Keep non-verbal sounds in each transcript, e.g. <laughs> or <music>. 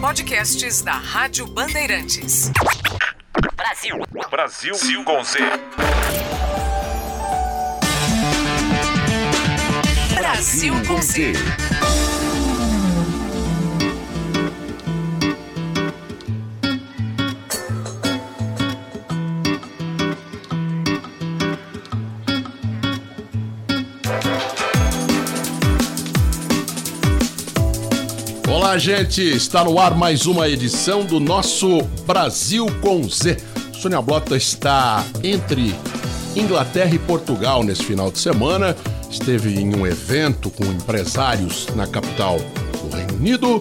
Podcasts da Rádio Bandeirantes. Brasil. Brasil com Z. Brasil com Z. Olá, gente! Está no ar mais uma edição do nosso Brasil com Z. Sônia Blota está entre Inglaterra e Portugal nesse final de semana. Esteve em um evento com empresários na capital do Reino Unido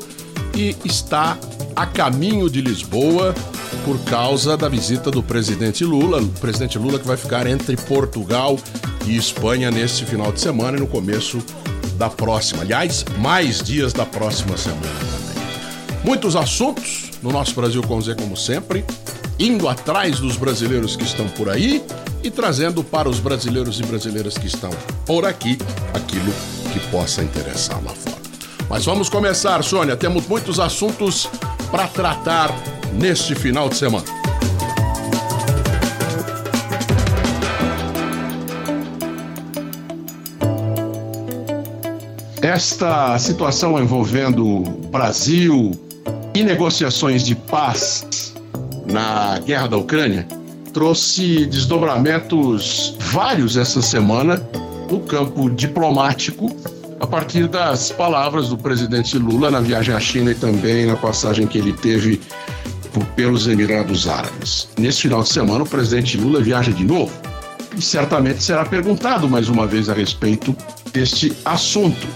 e está a caminho de Lisboa por causa da visita do presidente Lula. O presidente Lula que vai ficar entre Portugal e Espanha neste final de semana e no começo da próxima. Aliás, mais dias da próxima semana também. Muitos assuntos no nosso Brasil com Z, como sempre, indo atrás dos brasileiros que estão por aí e trazendo para os brasileiros e brasileiras que estão por aqui aquilo que possa interessar lá fora. Mas vamos começar, Sônia. Temos muitos assuntos para tratar neste final de semana. Esta situação envolvendo Brasil e negociações de paz na guerra da Ucrânia trouxe desdobramentos vários essa semana no campo diplomático, a partir das palavras do presidente Lula na viagem à China e também na passagem que ele teve pelos Emirados Árabes. Nesse final de semana, o presidente Lula viaja de novo e certamente será perguntado mais uma vez a respeito deste assunto.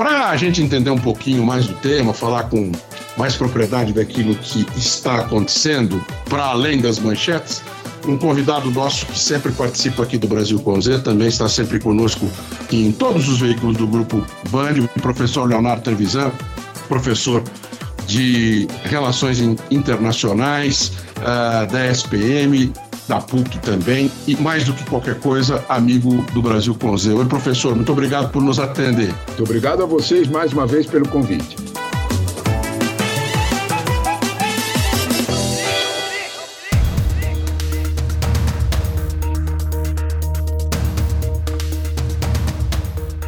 Para a gente entender um pouquinho mais do tema, falar com mais propriedade daquilo que está acontecendo, para além das manchetes, um convidado nosso que sempre participa aqui do Brasil com Z, também está sempre conosco em todos os veículos do Grupo Band, o professor Leonardo Trevisan, professor de Relações Internacionais uh, da SPM, da PUC também, e mais do que qualquer coisa, amigo do Brasil com Z. Oi, professor, muito obrigado por nos atender. Muito obrigado a vocês mais uma vez pelo convite.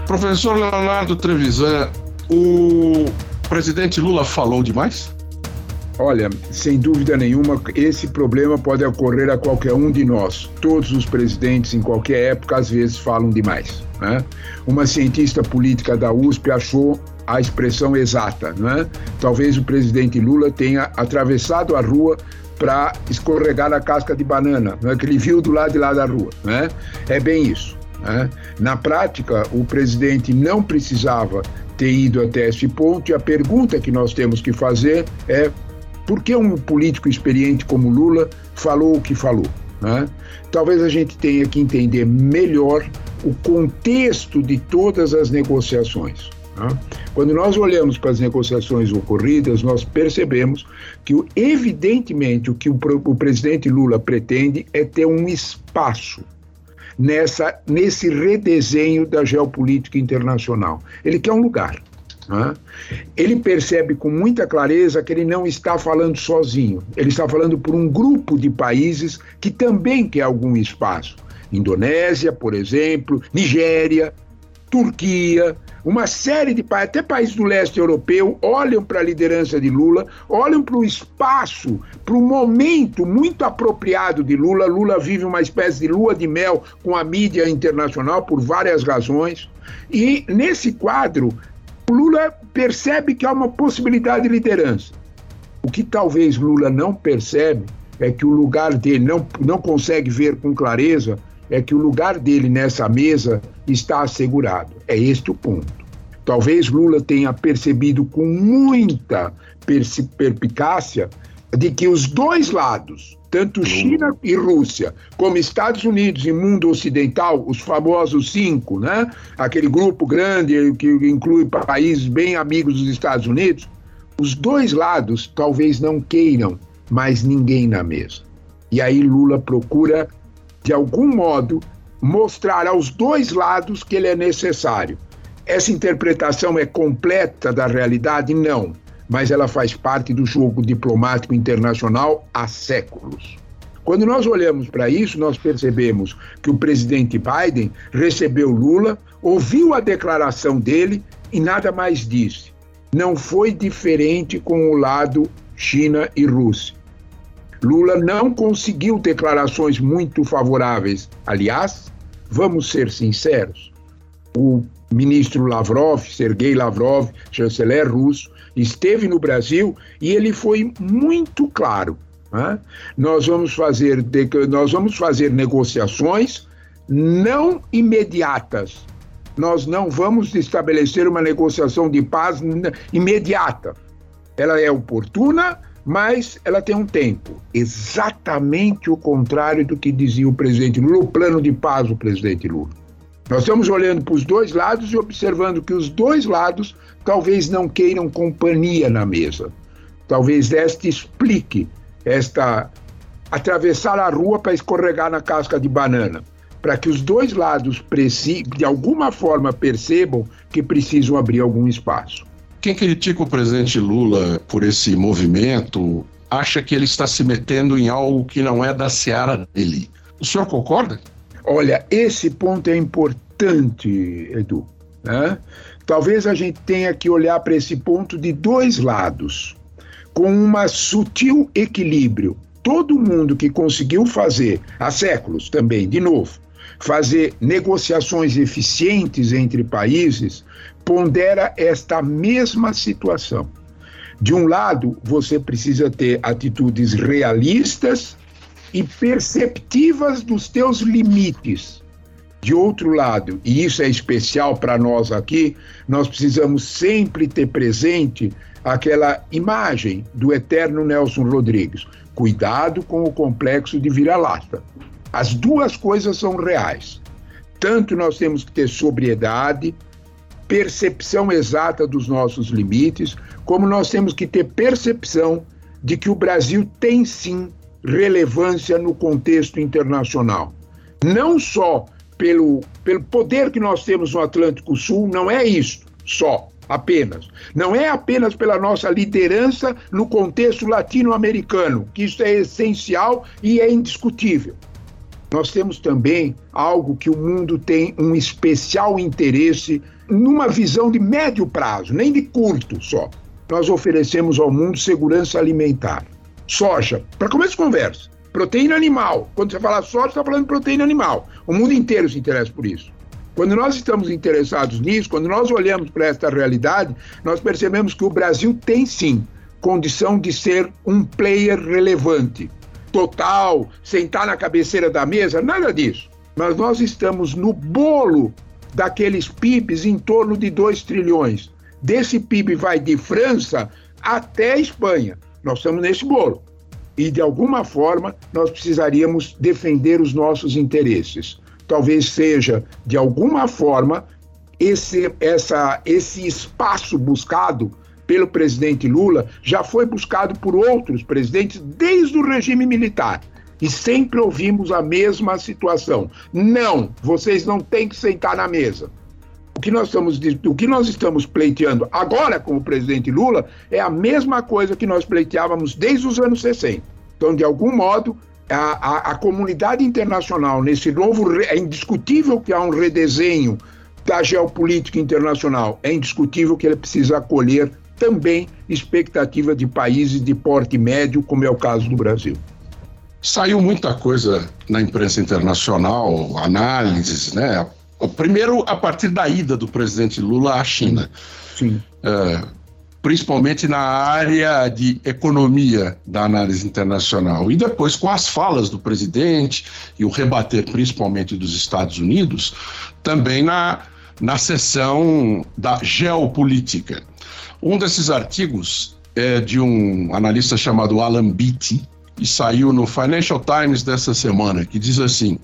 Professor Leonardo Trevisan, o presidente Lula falou demais? Olha, sem dúvida nenhuma, esse problema pode ocorrer a qualquer um de nós. Todos os presidentes, em qualquer época, às vezes falam demais. Né? Uma cientista política da USP achou a expressão exata. Né? Talvez o presidente Lula tenha atravessado a rua para escorregar na casca de banana, né? que ele viu do lado de lá da rua. Né? É bem isso. Né? Na prática, o presidente não precisava ter ido até esse ponto, e a pergunta que nós temos que fazer é por que um político experiente como Lula falou o que falou? Né? Talvez a gente tenha que entender melhor o contexto de todas as negociações. Né? Quando nós olhamos para as negociações ocorridas, nós percebemos que, evidentemente, o que o, o presidente Lula pretende é ter um espaço nessa, nesse redesenho da geopolítica internacional. Ele quer um lugar. Né? Ele percebe com muita clareza que ele não está falando sozinho, ele está falando por um grupo de países que também quer algum espaço. Indonésia, por exemplo, Nigéria, Turquia, uma série de países, até países do leste europeu, olham para a liderança de Lula, olham para o espaço, para o momento muito apropriado de Lula. Lula vive uma espécie de lua de mel com a mídia internacional por várias razões. E nesse quadro, Lula percebe que há uma possibilidade de liderança. O que talvez Lula não percebe é que o lugar dele não, não consegue ver com clareza é que o lugar dele nessa mesa está assegurado. É este o ponto. Talvez Lula tenha percebido com muita perspicácia de que os dois lados, tanto China e Rússia, como Estados Unidos e mundo ocidental, os famosos cinco, né? aquele grupo grande que inclui países bem amigos dos Estados Unidos, os dois lados talvez não queiram mais ninguém na mesa. E aí Lula procura de algum modo, mostrar aos dois lados que ele é necessário. Essa interpretação é completa da realidade? Não, mas ela faz parte do jogo diplomático internacional há séculos. Quando nós olhamos para isso, nós percebemos que o presidente Biden recebeu Lula, ouviu a declaração dele e nada mais disse. Não foi diferente com o lado China e Rússia. Lula não conseguiu declarações muito favoráveis. Aliás, vamos ser sinceros, o ministro Lavrov, Sergei Lavrov, chanceler russo, esteve no Brasil e ele foi muito claro. Né? Nós, vamos fazer, nós vamos fazer negociações não imediatas. Nós não vamos estabelecer uma negociação de paz imediata. Ela é oportuna, mas ela tem um tempo. Exatamente o contrário do que dizia o presidente Lula, o plano de paz do presidente Lula. Nós estamos olhando para os dois lados e observando que os dois lados talvez não queiram companhia na mesa. Talvez esta explique esta atravessar a rua para escorregar na casca de banana, para que os dois lados de alguma forma percebam que precisam abrir algum espaço. Quem critica o presidente Lula por esse movimento acha que ele está se metendo em algo que não é da seara dele. O senhor concorda? Olha, esse ponto é importante, Edu. Né? Talvez a gente tenha que olhar para esse ponto de dois lados, com um sutil equilíbrio. Todo mundo que conseguiu fazer, há séculos também, de novo, fazer negociações eficientes entre países, pondera esta mesma situação. De um lado, você precisa ter atitudes realistas e perceptivas dos teus limites. De outro lado, e isso é especial para nós aqui, nós precisamos sempre ter presente aquela imagem do eterno Nelson Rodrigues. Cuidado com o complexo de vira-lata. As duas coisas são reais. Tanto nós temos que ter sobriedade, percepção exata dos nossos limites, como nós temos que ter percepção de que o Brasil tem sim relevância no contexto internacional. Não só pelo, pelo poder que nós temos no Atlântico Sul, não é isso só, apenas. Não é apenas pela nossa liderança no contexto latino-americano, que isso é essencial e é indiscutível. Nós temos também algo que o mundo tem um especial interesse numa visão de médio prazo, nem de curto só. Nós oferecemos ao mundo segurança alimentar. Soja, para começo de conversa. Proteína animal. Quando você fala soja, está falando de proteína animal. O mundo inteiro se interessa por isso. Quando nós estamos interessados nisso, quando nós olhamos para esta realidade, nós percebemos que o Brasil tem sim condição de ser um player relevante. Total, sentar na cabeceira da mesa, nada disso. Mas nós estamos no bolo daqueles PIBs em torno de 2 trilhões. Desse PIB vai de França até Espanha. Nós estamos nesse bolo. E, de alguma forma, nós precisaríamos defender os nossos interesses. Talvez seja, de alguma forma, esse, essa, esse espaço buscado pelo presidente Lula já foi buscado por outros presidentes desde o regime militar. E sempre ouvimos a mesma situação. Não, vocês não têm que sentar na mesa. O que nós estamos, o que nós estamos pleiteando agora com o presidente Lula é a mesma coisa que nós pleiteávamos desde os anos 60. Então, de algum modo, a, a, a comunidade internacional, nesse novo. É indiscutível que há um redesenho da geopolítica internacional. É indiscutível que ele precisa acolher também expectativa de países de porte médio, como é o caso do Brasil. Saiu muita coisa na imprensa internacional, análises, né? Primeiro, a partir da ida do presidente Lula à China. É, principalmente na área de economia da análise internacional. E depois, com as falas do presidente e o rebater, principalmente dos Estados Unidos, também na, na seção da geopolítica. Um desses artigos é de um analista chamado Alan Beatty, e saiu no Financial Times dessa semana, que diz assim: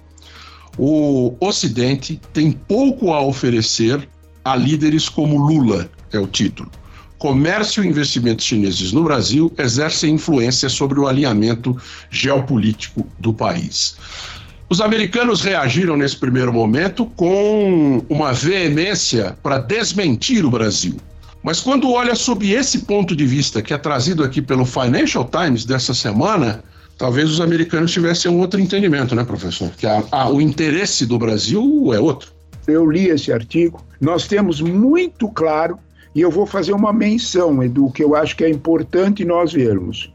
o Ocidente tem pouco a oferecer a líderes como Lula, é o título comércio e investimentos chineses no Brasil exercem influência sobre o alinhamento geopolítico do país. Os americanos reagiram nesse primeiro momento com uma veemência para desmentir o Brasil. Mas quando olha sob esse ponto de vista que é trazido aqui pelo Financial Times dessa semana, talvez os americanos tivessem um outro entendimento, né, professor? Que a, a, o interesse do Brasil é outro. Eu li esse artigo. Nós temos muito claro e eu vou fazer uma menção, Edu, que eu acho que é importante nós vermos.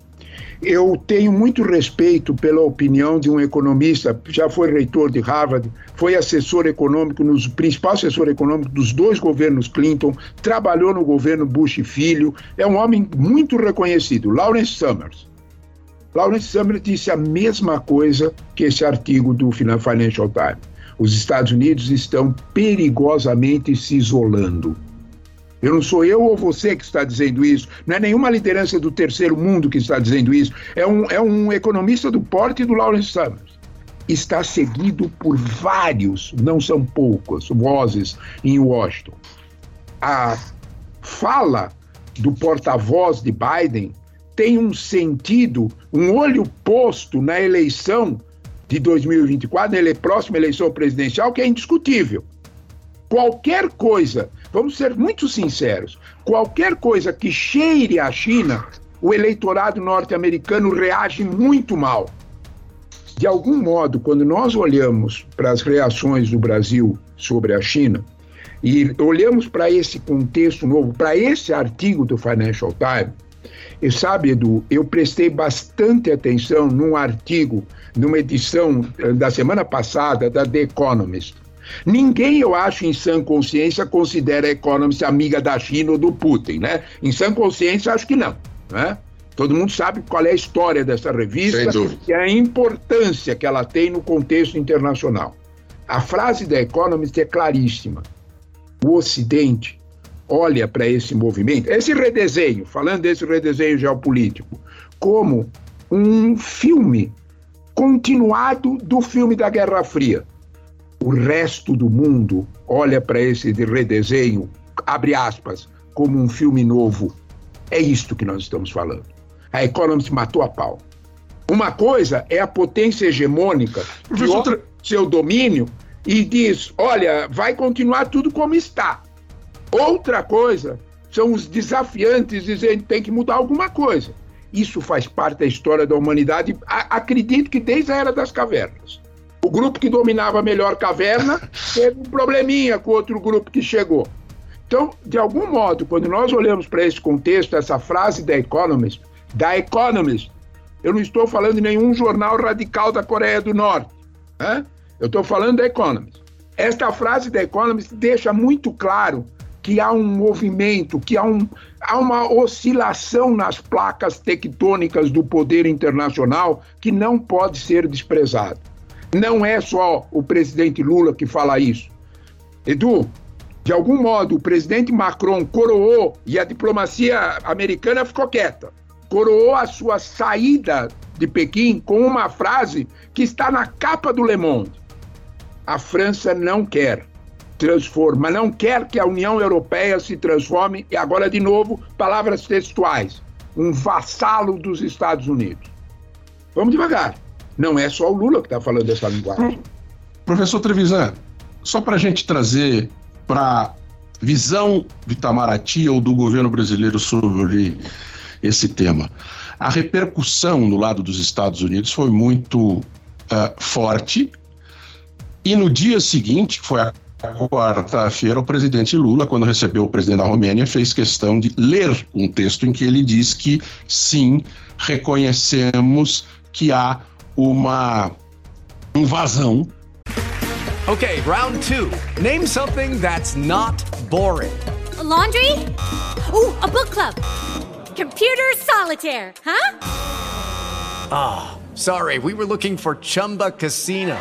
Eu tenho muito respeito pela opinião de um economista, já foi reitor de Harvard, foi assessor econômico, nos principal assessor econômico dos dois governos Clinton, trabalhou no governo Bush filho, é um homem muito reconhecido, Lawrence Summers. Lawrence Summers disse a mesma coisa que esse artigo do Financial Times. Os Estados Unidos estão perigosamente se isolando. Eu não sou eu ou você que está dizendo isso. Não é nenhuma liderança do terceiro mundo que está dizendo isso. É um, é um economista do porte do Lawrence Summers. Está seguido por vários, não são poucas, vozes em Washington. A fala do porta-voz de Biden tem um sentido, um olho posto na eleição de 2024, na próxima eleição presidencial, que é indiscutível. Qualquer coisa Vamos ser muito sinceros: qualquer coisa que cheire a China, o eleitorado norte-americano reage muito mal. De algum modo, quando nós olhamos para as reações do Brasil sobre a China e olhamos para esse contexto novo, para esse artigo do Financial Times, e sabe, Edu, eu prestei bastante atenção num artigo, numa edição eh, da semana passada da The Economist, Ninguém, eu acho, em sã consciência, considera a Economist amiga da China ou do Putin, né? Em sã consciência, acho que não, né? Todo mundo sabe qual é a história dessa revista e a importância que ela tem no contexto internacional. A frase da Economist é claríssima. O Ocidente olha para esse movimento, esse redesenho, falando desse redesenho geopolítico, como um filme continuado do filme da Guerra Fria o resto do mundo olha para esse redesenho, abre aspas, como um filme novo. É isto que nós estamos falando. A Economist matou a pau. Uma coisa é a potência hegemônica, outra, seu domínio, e diz: olha, vai continuar tudo como está. Outra coisa são os desafiantes dizendo tem que mudar alguma coisa. Isso faz parte da história da humanidade, acredito que desde a era das cavernas. O grupo que dominava melhor a caverna <laughs> teve um probleminha com outro grupo que chegou. Então, de algum modo, quando nós olhamos para esse contexto, essa frase da Economist, da Economist, eu não estou falando de nenhum jornal radical da Coreia do Norte. Né? Eu estou falando da Economist. Esta frase da Economist deixa muito claro que há um movimento, que há, um, há uma oscilação nas placas tectônicas do poder internacional que não pode ser desprezado. Não é só o presidente Lula que fala isso. Edu, de algum modo, o presidente Macron coroou e a diplomacia americana ficou quieta. Coroou a sua saída de Pequim com uma frase que está na capa do Le Monde. A França não quer transformar, não quer que a União Europeia se transforme, e agora de novo, palavras textuais, um vassalo dos Estados Unidos. Vamos devagar. Não é só o Lula que está falando essa linguagem. Professor Trevisan, só para a gente trazer para visão do Itamaraty ou do governo brasileiro sobre esse tema. A repercussão no lado dos Estados Unidos foi muito uh, forte e no dia seguinte, que foi a quarta-feira, o presidente Lula, quando recebeu o presidente da Romênia, fez questão de ler um texto em que ele diz que sim, reconhecemos que há uma invasão. Ok, round two. Name something that's not boring. A laundry? Ooh, a book club. Computer solitaire, huh? Ah, oh, sorry, we were looking for Chumba Casino.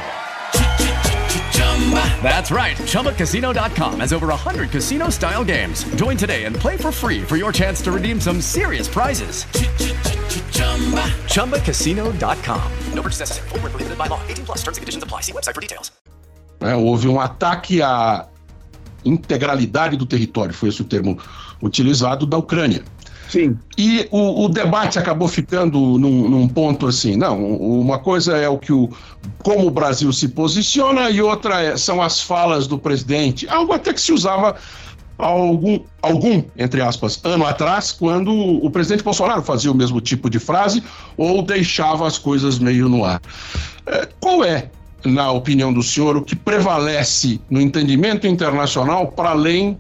That's right. ChumbaCasino.com has over 100 casino style games. Join today and play for free for your chance to redeem some serious prizes. ChumbaCasino.com. No purchase necessary. Full prohibited by law. 18 plus terms and conditions apply. See website for details. É, houve um ataque à integralidade do território, foi esse o termo utilizado, da Ucrânia. Sim. E o, o debate acabou ficando num, num, ponto assim, não, uma coisa é o que o como o Brasil se posiciona e outra é, são as falas do presidente, algo até que se usava algum, algum, entre aspas, ano atrás, quando o presidente Bolsonaro fazia o mesmo tipo de frase ou deixava as coisas meio no ar. É, qual é, na opinião do senhor, o que prevalece no entendimento internacional para além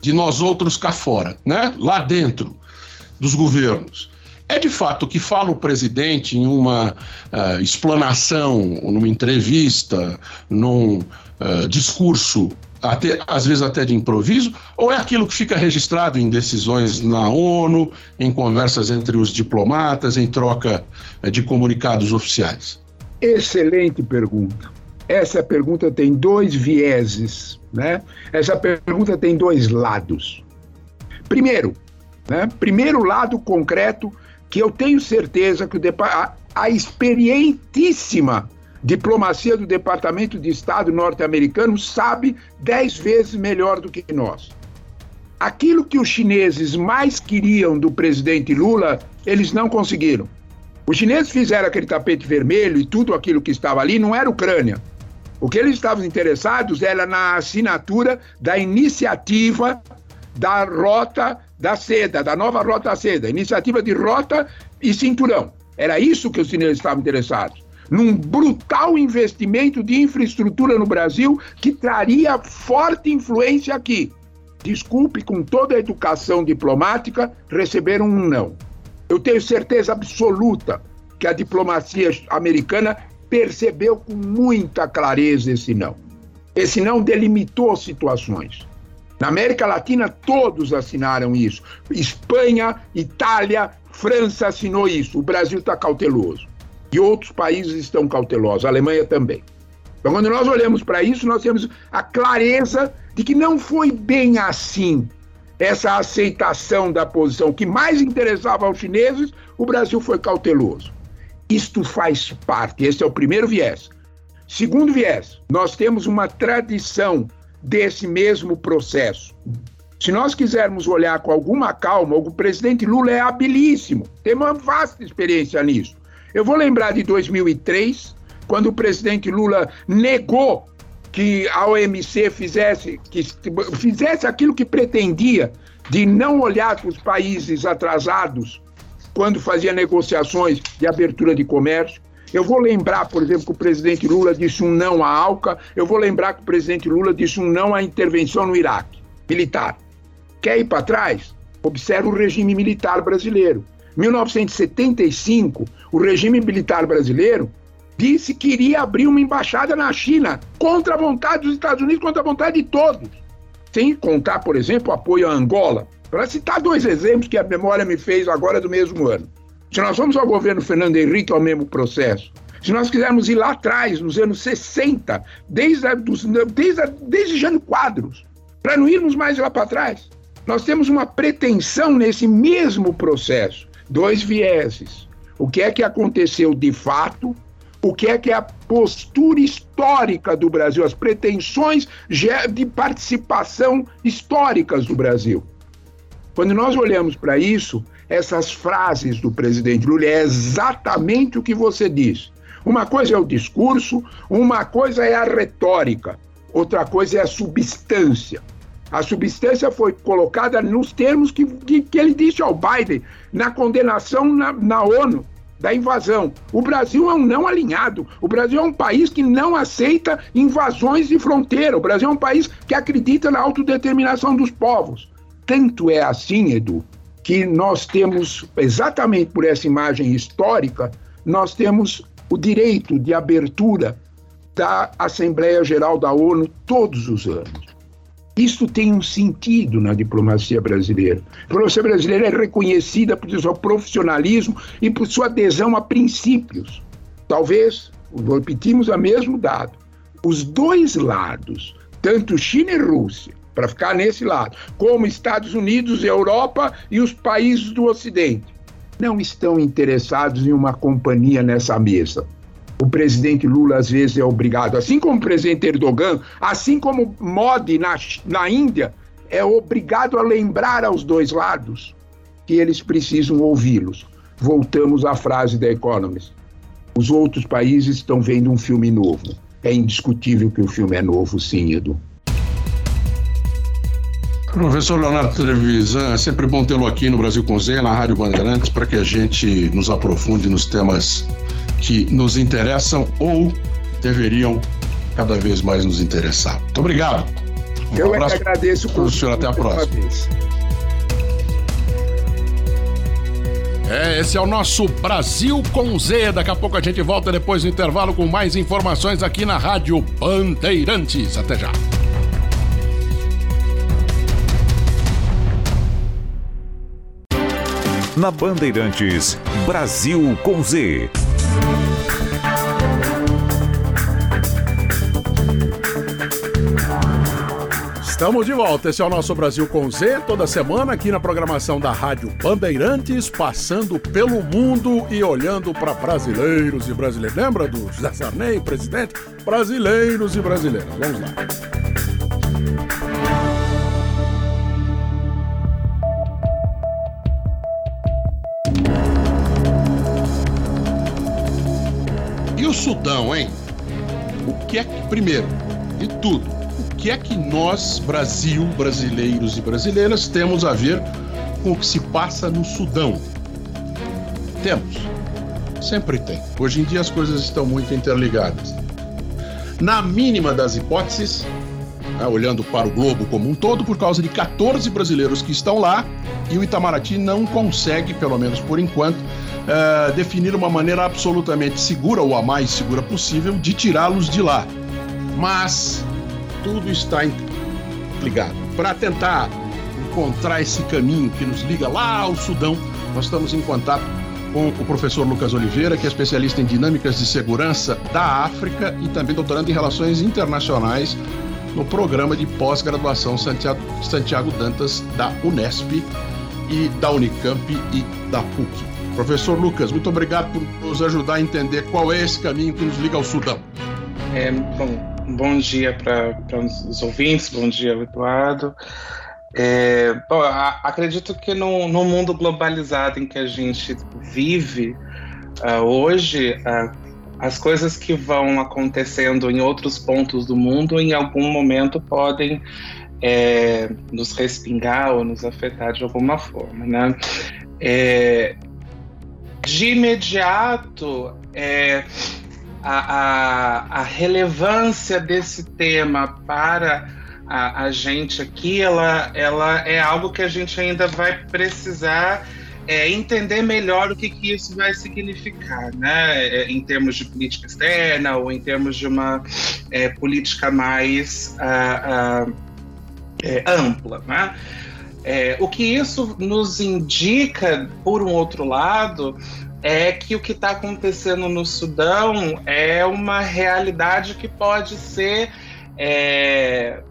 de nós outros cá fora, né? Lá dentro dos governos. É de fato que fala o presidente em uma uh, explanação, numa entrevista, num uh, discurso, até, às vezes até de improviso, ou é aquilo que fica registrado em decisões na ONU, em conversas entre os diplomatas, em troca uh, de comunicados oficiais? Excelente pergunta. Essa pergunta tem dois vieses, né? Essa pergunta tem dois lados. Primeiro, né? Primeiro lado concreto, que eu tenho certeza que a, a experientíssima diplomacia do Departamento de Estado norte-americano sabe dez vezes melhor do que nós. Aquilo que os chineses mais queriam do presidente Lula, eles não conseguiram. Os chineses fizeram aquele tapete vermelho e tudo aquilo que estava ali não era Ucrânia. O que eles estavam interessados era na assinatura da iniciativa da rota da seda, da nova rota da seda, iniciativa de rota e cinturão. Era isso que os chineses estavam interessados. Num brutal investimento de infraestrutura no Brasil que traria forte influência aqui. Desculpe, com toda a educação diplomática, receberam um não. Eu tenho certeza absoluta que a diplomacia americana percebeu com muita clareza esse não. Esse não delimitou situações. Na América Latina, todos assinaram isso. Espanha, Itália, França assinou isso. O Brasil está cauteloso. E outros países estão cautelosos, a Alemanha também. Então, quando nós olhamos para isso, nós temos a clareza de que não foi bem assim essa aceitação da posição que mais interessava aos chineses, o Brasil foi cauteloso. Isto faz parte, esse é o primeiro viés. Segundo viés, nós temos uma tradição desse mesmo processo. Se nós quisermos olhar com alguma calma, o presidente Lula é habilíssimo, tem uma vasta experiência nisso. Eu vou lembrar de 2003, quando o presidente Lula negou que a OMC fizesse, que fizesse aquilo que pretendia, de não olhar para os países atrasados quando fazia negociações de abertura de comércio. Eu vou lembrar, por exemplo, que o presidente Lula disse um não à ALCA, eu vou lembrar que o presidente Lula disse um não à intervenção no Iraque, militar. Quer ir para trás? Observe o regime militar brasileiro. 1975, o regime militar brasileiro disse que iria abrir uma embaixada na China contra a vontade dos Estados Unidos, contra a vontade de todos. Sem contar, por exemplo, o apoio à Angola. Para citar dois exemplos que a memória me fez agora do mesmo ano. Se nós vamos ao governo Fernando Henrique, é o mesmo processo. Se nós quisermos ir lá atrás, nos anos 60, desde, a, dos, desde, a, desde Jânio Quadros, para não irmos mais lá para trás, nós temos uma pretensão nesse mesmo processo. Dois vieses. O que é que aconteceu de fato? O que é que é a postura histórica do Brasil, as pretensões de participação históricas do Brasil? Quando nós olhamos para isso, essas frases do presidente Lula é exatamente o que você diz. Uma coisa é o discurso, uma coisa é a retórica, outra coisa é a substância. A substância foi colocada nos termos que, que, que ele disse ao Biden na condenação na, na ONU da invasão. O Brasil é um não alinhado. O Brasil é um país que não aceita invasões de fronteira. O Brasil é um país que acredita na autodeterminação dos povos. Tanto é assim, Edu, que nós temos, exatamente por essa imagem histórica, nós temos o direito de abertura da Assembleia Geral da ONU todos os anos. Isso tem um sentido na diplomacia brasileira. A diplomacia brasileira é reconhecida por seu profissionalismo e por sua adesão a princípios. Talvez, repetimos o mesmo dado, os dois lados, tanto China e Rússia, para ficar nesse lado, como Estados Unidos, Europa e os países do Ocidente, não estão interessados em uma companhia nessa mesa o presidente Lula às vezes é obrigado, assim como o presidente Erdogan, assim como Modi na, na Índia, é obrigado a lembrar aos dois lados que eles precisam ouvi-los. Voltamos à frase da Economist. Os outros países estão vendo um filme novo. É indiscutível que o filme é novo, sim, Edu. Professor Leonardo Trevisan, é sempre bom tê-lo aqui no Brasil com Z, na Rádio Bandeirantes, para que a gente nos aprofunde nos temas que nos interessam ou deveriam cada vez mais nos interessar. Muito obrigado. Um Eu abraço é que agradeço o senhor. Até a próxima. É, esse é o nosso Brasil com Z. Daqui a pouco a gente volta depois do intervalo com mais informações aqui na Rádio Bandeirantes. Até já. Na Bandeirantes, Brasil com Z. Estamos de volta. Esse é o nosso Brasil com Z, toda semana aqui na programação da Rádio Bandeirantes, passando pelo mundo e olhando para brasileiros e brasileiras. Lembra do José Sarney, presidente? Brasileiros e brasileiras. Vamos lá. O Sudão, hein? O que é que, primeiro, de tudo, que é que nós, Brasil, brasileiros e brasileiras, temos a ver com o que se passa no Sudão? Temos. Sempre tem. Hoje em dia as coisas estão muito interligadas. Na mínima das hipóteses, né, olhando para o globo como um todo, por causa de 14 brasileiros que estão lá, e o Itamaraty não consegue, pelo menos por enquanto, uh, definir uma maneira absolutamente segura, ou a mais segura possível, de tirá-los de lá. Mas tudo está ligado. Para tentar encontrar esse caminho que nos liga lá ao Sudão, nós estamos em contato com o professor Lucas Oliveira, que é especialista em dinâmicas de segurança da África e também doutorando em relações internacionais no programa de pós-graduação Santiago, Santiago Dantas da Unesp e da Unicamp e da PUC. Professor Lucas, muito obrigado por nos ajudar a entender qual é esse caminho que nos liga ao Sudão. É, bom, bom dia para os ouvintes, bom dia, Eduardo. É, bom, a, acredito que no, no, mundo globalizado em que a gente vive uh, hoje, uh, as coisas que vão acontecendo em outros pontos do mundo, em algum momento podem é, nos respingar ou nos afetar de alguma forma, né? É, de imediato, é, a, a, a relevância desse tema para a, a, gente aqui, ela, ela é algo que a gente ainda vai precisar é, entender melhor o que, que isso vai significar, né? É, em termos de política externa ou em termos de uma é, política mais uh, uh, ampla, né? É, o que isso nos indica, por um outro lado, é que o que está acontecendo no Sudão é uma realidade que pode ser é,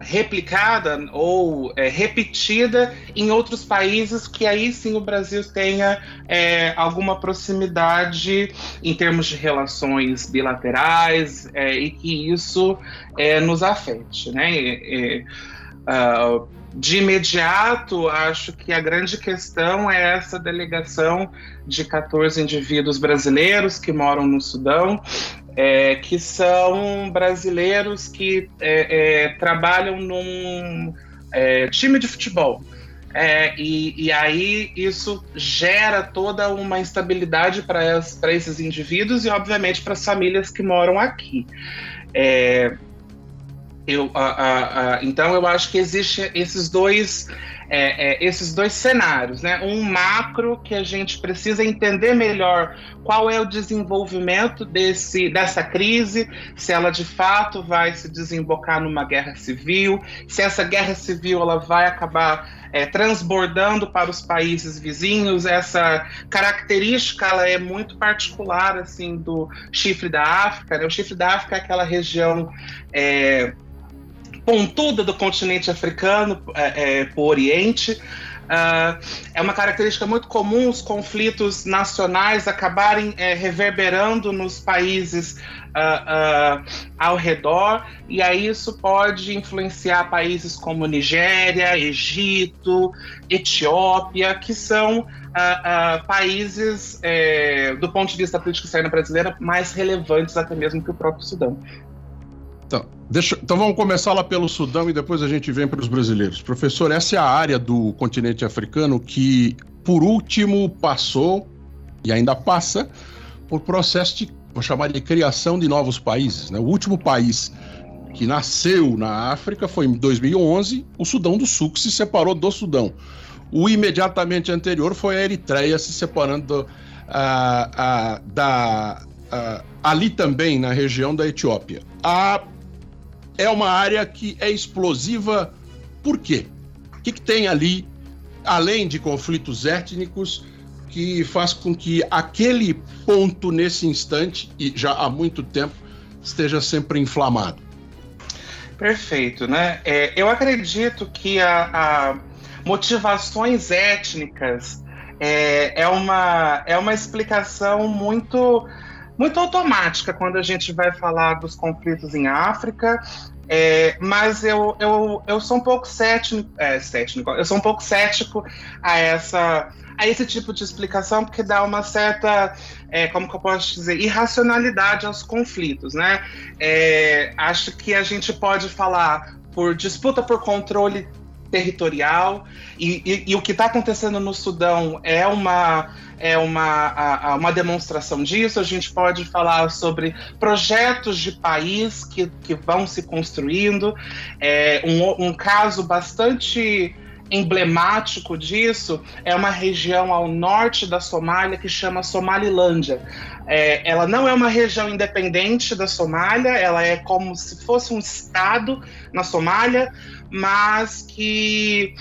replicada ou é, repetida em outros países que aí sim o Brasil tenha é, alguma proximidade em termos de relações bilaterais é, e que isso é, nos afete, né? Uh, de imediato, acho que a grande questão é essa delegação de 14 indivíduos brasileiros que moram no Sudão, é, que são brasileiros que é, é, trabalham num é, time de futebol. É, e, e, aí isso gera toda uma instabilidade para esses indivíduos e, obviamente, para as famílias que moram aqui. É, eu, então eu acho que existe esses dois é, é, esses dois cenários, né? Um macro que a gente precisa entender melhor qual é o desenvolvimento desse, dessa crise, se ela de fato vai se desembocar numa guerra civil, se essa guerra civil ela vai acabar é, transbordando para os países vizinhos. Essa característica ela é muito particular assim do chifre da África. Né? O chifre da África é aquela região é, pontuda do continente africano é, é, por Oriente. Uh, é uma característica muito comum os conflitos nacionais acabarem é, reverberando nos países uh, uh, ao redor, e aí isso pode influenciar países como Nigéria, Egito, Etiópia, que são países, é, do ponto de vista político externo brasileiro, mais relevantes até mesmo que o próprio Sudão. Então, deixa, então vamos começar lá pelo Sudão e depois a gente vem para os brasileiros. Professor, essa é a área do continente africano que, por último, passou e ainda passa por processo de, vou chamar de criação de novos países. Né? O último país que nasceu na África foi em 2011, o Sudão do Sul, que se separou do Sudão. O imediatamente anterior foi a Eritreia se separando uh, uh, da, uh, ali também na região da Etiópia. A é uma área que é explosiva. Por quê? O que, que tem ali, além de conflitos étnicos, que faz com que aquele ponto, nesse instante, e já há muito tempo, esteja sempre inflamado? Perfeito, né? É, eu acredito que a, a motivações étnicas é, é, uma, é uma explicação muito muito automática quando a gente vai falar dos conflitos em África, é, mas eu, eu, eu sou um pouco cético, é, cético, eu sou um pouco cético a essa a esse tipo de explicação porque dá uma certa, é, como que eu posso dizer, irracionalidade aos conflitos, né? É, acho que a gente pode falar por disputa por controle territorial e, e, e o que está acontecendo no Sudão é uma é uma, a, a uma demonstração disso. A gente pode falar sobre projetos de país que, que vão se construindo. É, um, um caso bastante emblemático disso é uma região ao norte da Somália que chama Somalilândia. É, ela não é uma região independente da Somália, ela é como se fosse um estado na Somália, mas que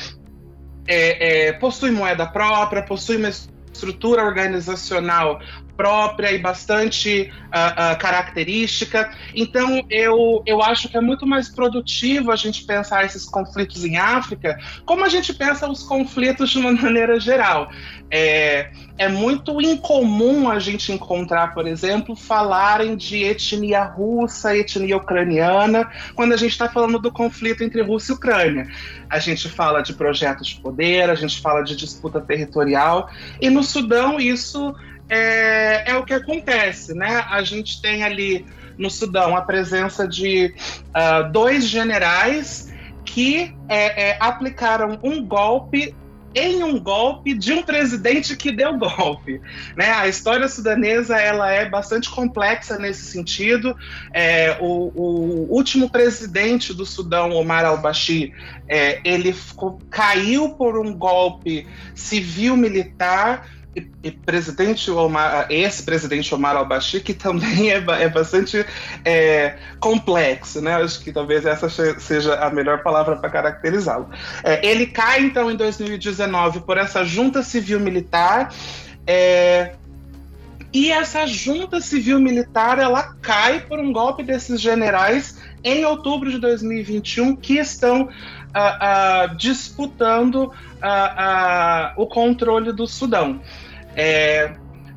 é, é, possui moeda própria, possui uma estrutura organizacional própria e bastante uh, uh, característica. Então, eu, eu acho que é muito mais produtivo a gente pensar esses conflitos em África como a gente pensa os conflitos de uma <laughs> maneira geral. É, é muito incomum a gente encontrar, por exemplo, falarem de etnia russa, etnia ucraniana, quando a gente está falando do conflito entre Rússia e Ucrânia. A gente fala de projetos de poder, a gente fala de disputa territorial, e no Sudão isso é, é o que acontece, né? A gente tem ali no Sudão a presença de uh, dois generais que é, é, aplicaram um golpe em um golpe de um presidente que deu golpe. Né? A história sudanesa ela é bastante complexa nesse sentido. É, o, o, último presidente do Sudão, Omar al-Bashir, é, ele ficou, caiu por um golpe civil-militar e, presidente Omar, ex-presidente Omar al-Bashir, que também é, é bastante é, complexo, né? Acho que talvez essa seja a melhor palavra para caracterizá-lo. É, ele cai, então, em 2019 por essa junta civil-militar. É, e essa junta civil-militar ela cai por um golpe desses generais em outubro de 2021 que estão uh, uh, disputando o controle do Sudão. É,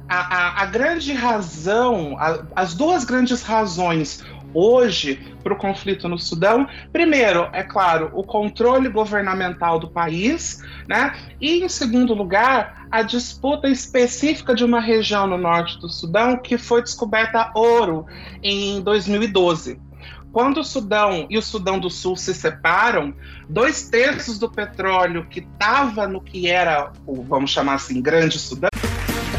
a, a, a, grande razão, a, as duas grandes razões hoje para o conflito no Sudão, primeiro, é claro, o controle governamental do país, né? E em segundo lugar, a disputa específica de uma região no norte do Sudão que foi descoberta ouro em 2012. quando o Sudão e o Sudão do Sul se separam, dois terços do petróleo que estava no que era o, vamos chamar assim, Grande Sudão.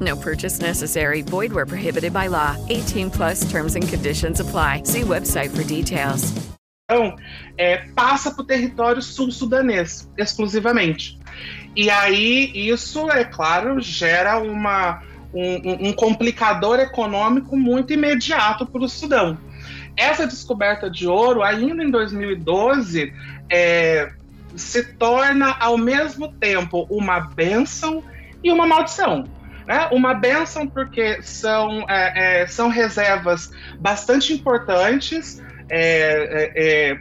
No purchase necessary. Void where prohibited by law. 18 plus terms and conditions apply. See website for details. Então, é, passa para o território sul-sudanês, exclusivamente. E aí, isso, é claro, gera uma, um, um complicador econômico muito imediato para o Sudão. Essa descoberta de ouro, ainda em 2012, é, se torna ao mesmo tempo uma benção e uma maldição. Né? Uma benção porque são, é, é, são reservas bastante importantes é, é, é,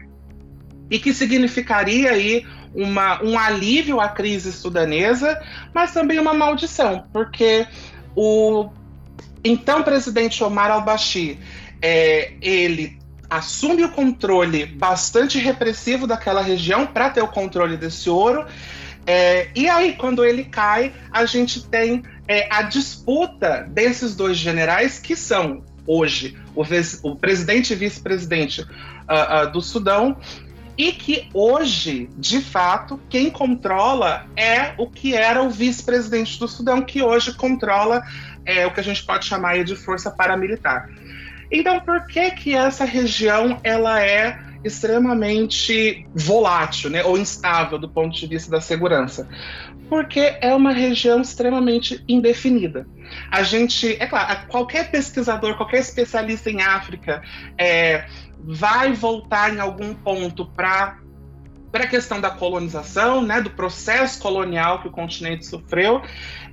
e que significaria aí uma, um alívio à crise sudanesa, mas também uma maldição, porque o então presidente Omar al-Bashir é, ele assume o controle bastante repressivo daquela região para ter o controle desse ouro. É, e aí, quando ele cai, a gente tem é, a disputa desses dois generais que são hoje o, o presidente e vice-presidente uh, uh, do Sudão, e que hoje, de fato, quem controla é o que era o vice-presidente do Sudão, que hoje controla é, o que a gente pode chamar de força paramilitar. Então, por que que essa região ela é extremamente volátil, né, ou instável do ponto de vista da segurança? Porque é uma região extremamente indefinida. A gente, é claro, qualquer pesquisador, qualquer especialista em África é, vai voltar em algum ponto para para a questão da colonização, né, do processo colonial que o continente sofreu,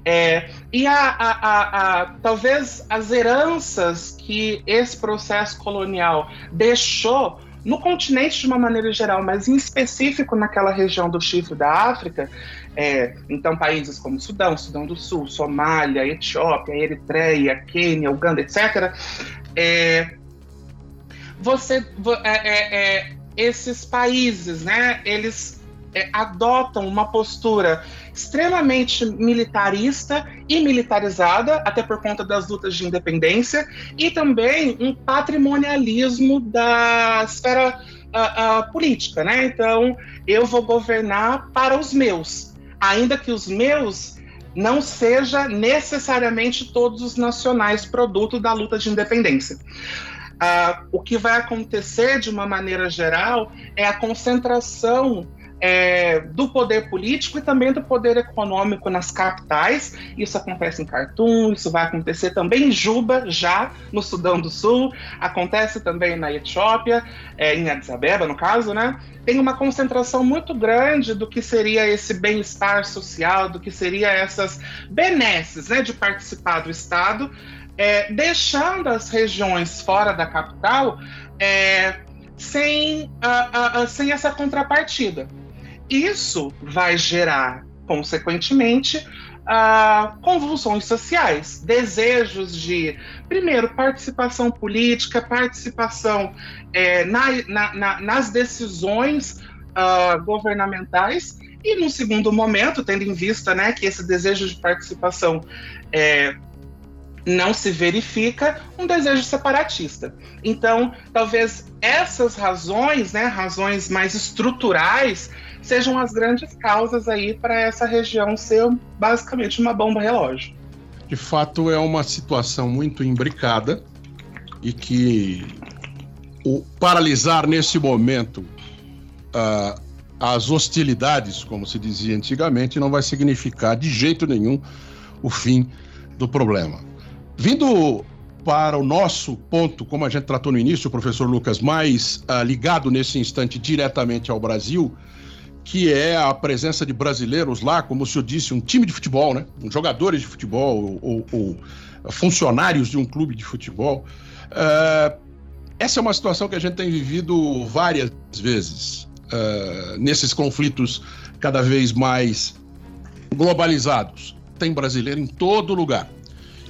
é, e a, a, a, talvez as heranças que esse processo colonial deixou no continente de uma maneira geral, mas em específico naquela região do chifre da África, é, então países como Sudão, Sudão do Sul, Somália, Etiópia, Eritreia, Quênia, Uganda, etc., é, você, é, é, é, esses países, né, eles é, adotam uma postura extremamente militarista e militarizada, até por conta das lutas de independência, e também um patrimonialismo da esfera uh, uh, política, né? Então, eu vou governar para os meus, ainda que os meus não seja necessariamente todos os nacionais produto da luta de independência. Uh, o que vai acontecer de uma maneira geral é a concentração é, do poder político e também do poder econômico nas capitais. Isso acontece em Khartoum, isso vai acontecer também em Juba, já no Sudão do Sul, acontece também na Etiópia, é, em Addis Abeba, no caso, né? Tem uma concentração muito grande do que seria esse bem-estar social, do que seria essas benesses né, de participar do Estado, é, deixando as regiões fora da capital é, sem, sem essa contrapartida. Isso vai gerar, consequentemente, uh, convulsões sociais, desejos de, primeiro, participação política, participação é, na, na, na, nas decisões uh, governamentais, e, num segundo momento, tendo em vista né, que esse desejo de participação é, não se verifica um desejo separatista. Então, talvez essas razões, né, razões mais estruturais, sejam as grandes causas aí para essa região ser basicamente uma bomba relógio. De fato, é uma situação muito imbricada e que o paralisar nesse momento uh, as hostilidades, como se dizia antigamente, não vai significar de jeito nenhum o fim do problema. Vindo para o nosso ponto, como a gente tratou no início, o professor Lucas, mais uh, ligado nesse instante diretamente ao Brasil, que é a presença de brasileiros lá, como o senhor disse, um time de futebol, né? Jogadores de futebol ou, ou funcionários de um clube de futebol. Uh, essa é uma situação que a gente tem vivido várias vezes uh, nesses conflitos cada vez mais globalizados. Tem brasileiro em todo lugar.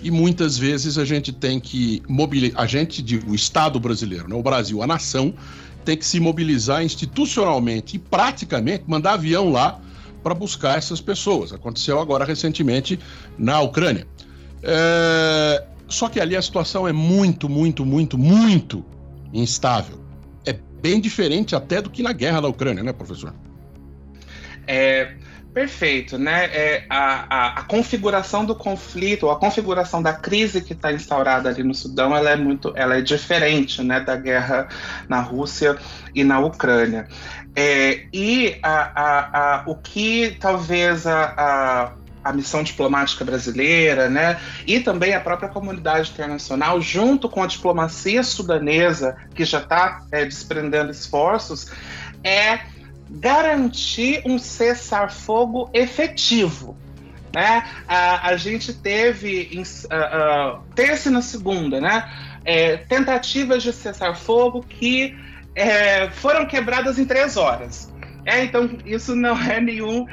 E muitas vezes a gente tem que mobilizar, a gente, digo, o Estado brasileiro, né? o Brasil, a nação, tem que se mobilizar institucionalmente e praticamente mandar avião lá para buscar essas pessoas. Aconteceu agora recentemente na Ucrânia. É... Só que ali a situação é muito, muito, muito, muito instável bem diferente até do que na guerra da Ucrânia, né, professor? É, perfeito, né? É, a, a, a, configuração do conflito, a configuração da crise que está instaurada ali no Sudão, ela é muito, ela é diferente, né, da guerra na Rússia e na Ucrânia. É, e a, a, o que talvez a a missão diplomática brasileira, né, e também a própria comunidade internacional, junto com a diplomacia sudanesa, que já está é, desprendendo esforços, é garantir um cessar-fogo efetivo. Né? A, a gente teve, em, uh, uh, terça e na segunda, né, é, tentativas de cessar-fogo que é, foram quebradas em três horas. É, então isso não é nenhum, uh,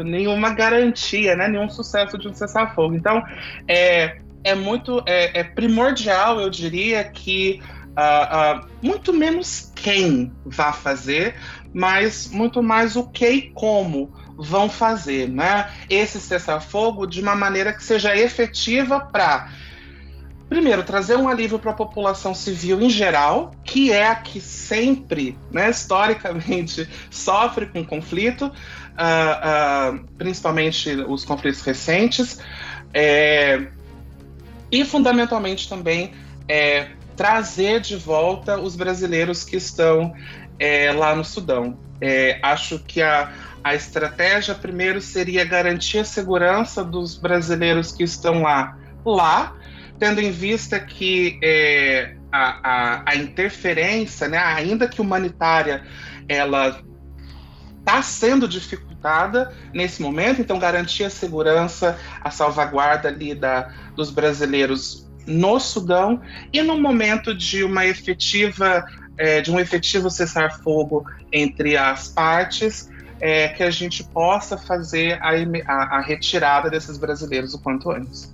uh, nenhuma garantia, né? Nenhum sucesso de um cessar-fogo. Então, é, é muito é, é primordial, eu diria, que uh, muito menos quem vá fazer, mas muito mais o que e como vão fazer, né? Esse cessar-fogo de uma maneira que seja efetiva para primeiro, trazer um alívio para a população civil em geral, que é a que sempre, né, historicamente, <laughs> sofre com conflito, uh, uh, principalmente os conflitos recentes, é, e fundamentalmente também é, trazer de volta os brasileiros que estão é, lá no Sudão. É, acho que a, a estratégia primeiro seria garantir a segurança dos brasileiros que estão lá, lá, tendo em vista que é, a, a, a, interferência, né, ainda que humanitária, ela está sendo dificultada nesse momento, então garantir a segurança, a salvaguarda ali da, dos brasileiros no Sudão e no momento de uma efetiva é, de um efetivo cessar-fogo entre as partes, é, que a gente possa fazer a, a, a retirada desses brasileiros o quanto antes.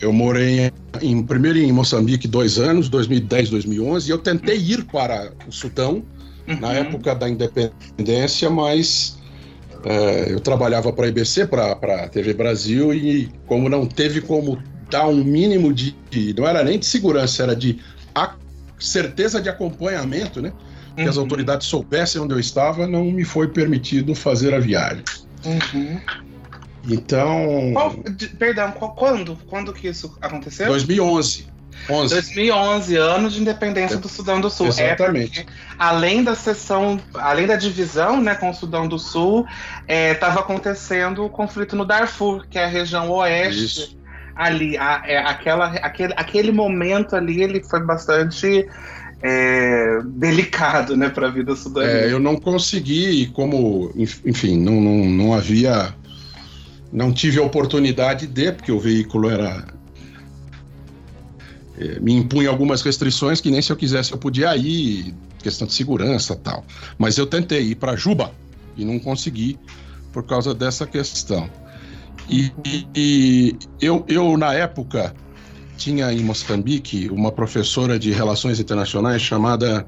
Eu morei em, primeiro em Moçambique dois anos, 2010, 2011, e eu tentei ir para o Sudão uhum. na época da independência, mas é, eu trabalhava para a IBC, para a TV Brasil, e como não teve como dar um mínimo de, não era nem de segurança, era de certeza de acompanhamento, né? Que uhum. as autoridades soubessem onde eu estava, não me foi permitido fazer a viagem. Uhum. Então. Qual, perdão, qual, quando? Quando que isso aconteceu? 2011. 11. 2011, ano de independência é, do Sudão do Sul. Exatamente. É além da sessão, além da divisão né, com o Sudão do Sul, estava é, acontecendo o conflito no Darfur, que é a região oeste. Isso. Ali, a, é, aquela, aquele, aquele momento ali, ele foi bastante é, delicado né, para a vida sudanesa. É, eu não consegui, como, enfim, não, não, não havia não tive a oportunidade de, porque o veículo era. É, me impunha algumas restrições que nem se eu quisesse eu podia ir, questão de segurança tal. Mas eu tentei ir para Juba e não consegui por causa dessa questão. E, e, eu, eu, na época, tinha em Moçambique uma professora de relações internacionais chamada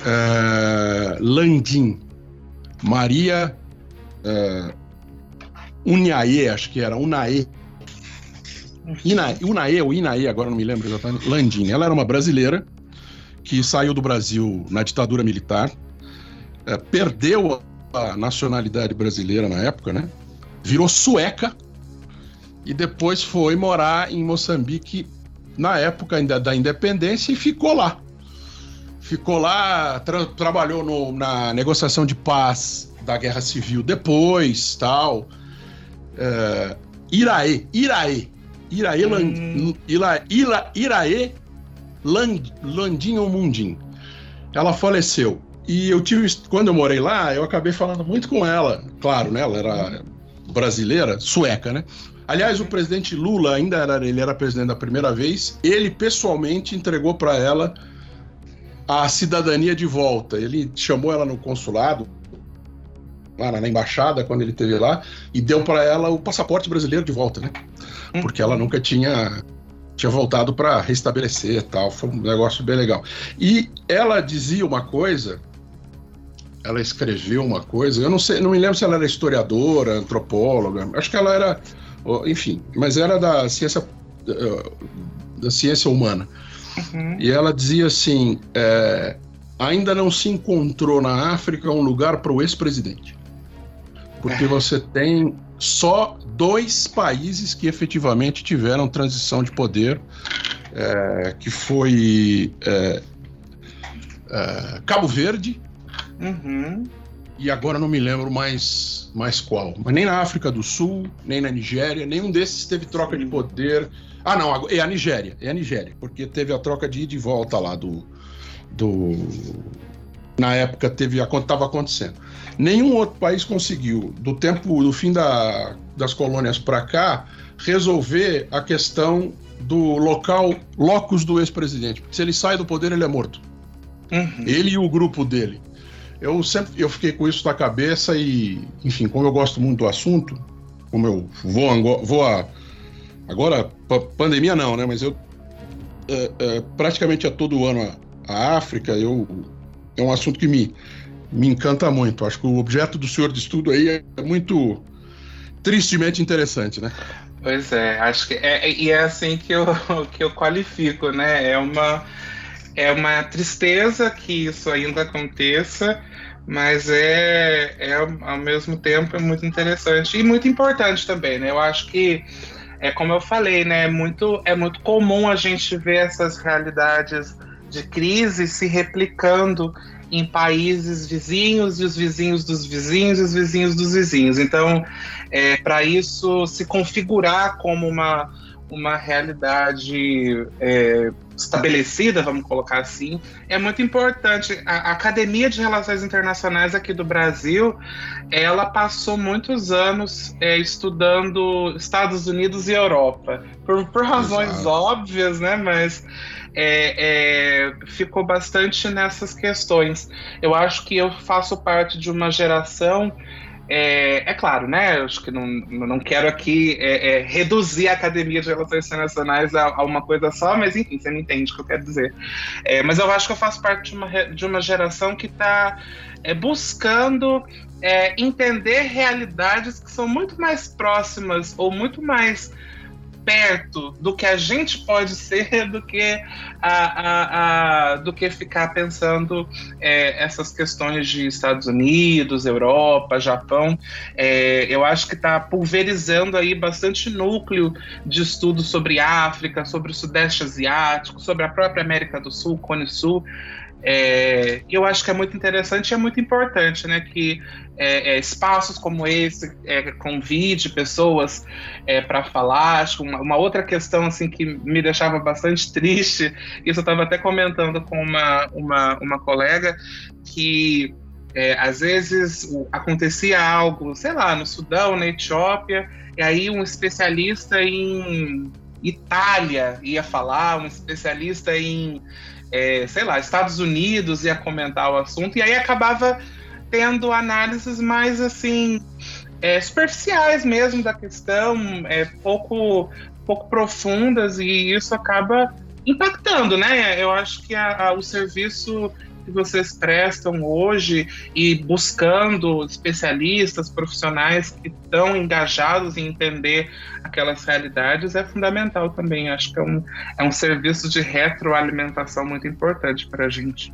uh, Landim, Maria. Uh, Unhaê, acho que era, Unaê. Ina, Unaê ou Inaê, agora não me lembro exatamente, Landini. Ela era uma brasileira que saiu do Brasil na ditadura militar, é, perdeu a nacionalidade brasileira na época, né? Virou sueca e depois foi morar em Moçambique na época ainda da independência e ficou lá. ficou lá, tra trabalhou no, na negociação de paz da Guerra Civil depois, tal. É, Iraê, Iraê, Iraê, hum. Ila, Ila, Iraê Land, Landinho Mundim. Ela faleceu. E eu tive, quando eu morei lá, eu acabei falando muito com ela. Claro, né? Ela era brasileira, sueca, né? Aliás, o presidente Lula ainda era, ele era presidente da primeira vez. Ele pessoalmente entregou para ela a cidadania de volta. Ele chamou ela no consulado, lá na embaixada, quando ele esteve lá, e deu para ela o passaporte brasileiro de volta, né? Porque ela nunca tinha tinha voltado para restabelecer tal. Foi um negócio bem legal. E ela dizia uma coisa, ela escreveu uma coisa, eu não sei, não me lembro se ela era historiadora, antropóloga, acho que ela era, enfim, mas era da ciência da ciência humana. Uhum. E ela dizia assim: é, ainda não se encontrou na África um lugar para o ex-presidente. Porque é. você tem só dois países que efetivamente tiveram transição de poder, é, que foi é, é, Cabo Verde uhum. E agora não me lembro mais, mais qual. Mas nem na África do Sul, nem na Nigéria, nenhum desses teve troca de poder. Ah, não, é a Nigéria, é a Nigéria, porque teve a troca de ida e volta lá do. do na época teve a estava acontecendo. Nenhum outro país conseguiu, do tempo do fim da, das colônias para cá, resolver a questão do local, locus do ex-presidente. Se ele sai do poder, ele é morto. Uhum. Ele e o grupo dele. Eu sempre eu fiquei com isso na cabeça e, enfim, como eu gosto muito do assunto, como eu vou, vou a, agora, pandemia não, né? Mas eu é, é, praticamente a todo ano a, a África, eu é um assunto que me, me encanta muito. Acho que o objeto do senhor de estudo aí é muito tristemente interessante, né? Pois é, acho que é, e é assim que eu, <laughs> que eu qualifico, né? É uma, é uma tristeza que isso ainda aconteça, mas é, é ao mesmo tempo é muito interessante e muito importante também, né? Eu acho que é como eu falei, né? É muito, é muito comum a gente ver essas realidades de crise se replicando em países vizinhos e os vizinhos dos vizinhos e os vizinhos dos vizinhos. Então, é, para isso se configurar como uma, uma realidade é, estabelecida, vamos colocar assim, é muito importante. A Academia de Relações Internacionais aqui do Brasil, ela passou muitos anos é, estudando Estados Unidos e Europa, por, por razões Exato. óbvias, né? Mas é, é, ficou bastante nessas questões. Eu acho que eu faço parte de uma geração. É, é claro, né? Eu acho que não, não quero aqui é, é, reduzir a Academia de Relações Internacionais a, a, uma coisa só, mas enfim, você me entende o que eu quero dizer. É, mas eu acho que eu faço parte de uma, de uma geração que está buscando entender realidades que são muito mais próximas ou muito mais perto do que a gente pode ser <laughs> do que, a, a, a do que ficar pensando é, essas questões de Estados Unidos, Europa, Japão. É, eu acho que está pulverizando aí bastante núcleo de estudos sobre África, sobre o Sudeste Asiático, sobre a própria América do Sul, Cone Sul. É, eu acho que é muito interessante e é muito importante, né, que é, é, espaços como esse é, convide pessoas é, para falar. Acho uma, uma, outra questão assim que me deixava bastante triste, isso eu estava até comentando com uma, uma, uma colega, que é, às vezes acontecia algo, sei lá, no Sudão, na Etiópia, e aí um especialista em Itália ia falar, um especialista em é, sei lá, Estados Unidos ia comentar o assunto, e aí acabava tendo análises mais assim é, superficiais mesmo da questão, é, pouco, pouco profundas, e isso acaba impactando, né? Eu acho que a, a, o serviço que vocês prestam hoje e buscando especialistas, profissionais que estão engajados em entender aquelas realidades é fundamental também. Acho que é um, é um serviço de retroalimentação muito importante para a gente.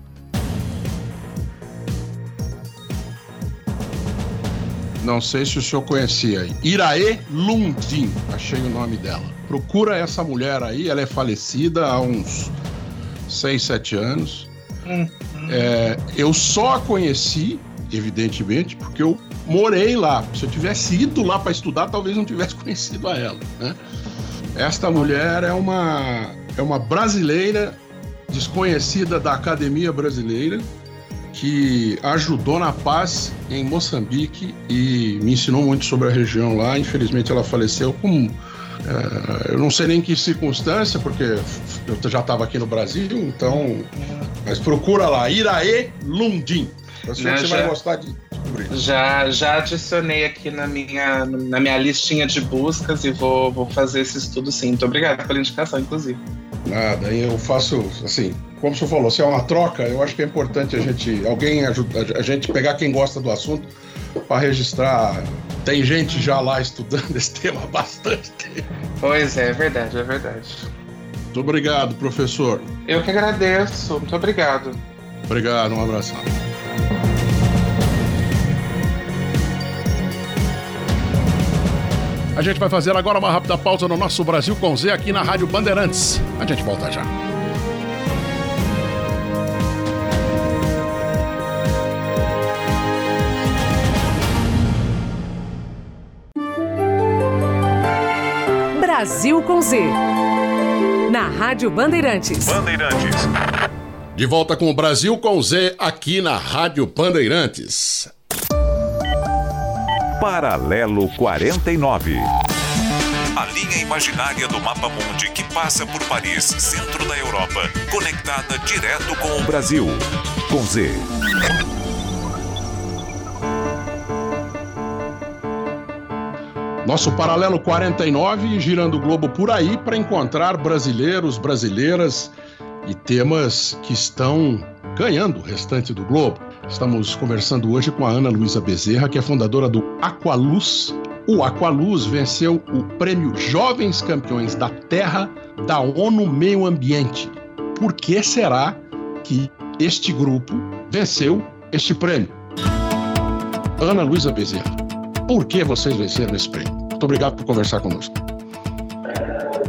Não sei se o senhor conhecia. Iraê Lundin, achei o nome dela. Procura essa mulher aí, ela é falecida há uns 6, 7 anos. É, eu só a conheci, evidentemente, porque eu morei lá. Se eu tivesse ido lá para estudar, talvez não tivesse <laughs> conhecido a ela. Né? Esta mulher é uma, é uma brasileira desconhecida da Academia Brasileira que ajudou na paz em Moçambique e me ensinou muito sobre a região lá. Infelizmente, ela faleceu com. É, eu não sei nem que circunstância, porque eu já estava aqui no Brasil, então. Mas procura lá, Iraê Lundim. Você, Não, você já- vai gostar de descobrir. Já, já adicionei aqui na minha, na minha listinha de buscas e vou, vou fazer esse estudo sim. Muito obrigado pela indicação, inclusive. Nada, eu faço assim, como você falou, se é uma troca, eu acho que é importante a gente, alguém ajuda, a gente pegar quem gosta do assunto para registrar. Tem gente já lá estudando <laughs> esse tema há bastante tempo. Pois é, é verdade, é verdade. Muito obrigado, professor. Eu que agradeço, muito obrigado. Obrigado, um abraço. A gente vai fazer agora uma rápida pausa no nosso Brasil com Z aqui na Rádio Bandeirantes. A gente volta já. Brasil com Z. Na Rádio Bandeirantes. Bandeirantes. De volta com o Brasil com Z aqui na Rádio Bandeirantes. Paralelo 49. A linha imaginária do mapa mundi que passa por Paris, centro da Europa, conectada direto com o Brasil. Com Z. Nosso paralelo 49, girando o globo por aí para encontrar brasileiros, brasileiras e temas que estão ganhando o restante do globo. Estamos conversando hoje com a Ana Luísa Bezerra, que é fundadora do Aqualuz. O Aqualuz venceu o prêmio Jovens Campeões da Terra da ONU Meio Ambiente. Por que será que este grupo venceu este prêmio? Ana Luísa Bezerra, por que vocês venceram esse prêmio? Muito obrigado por conversar conosco.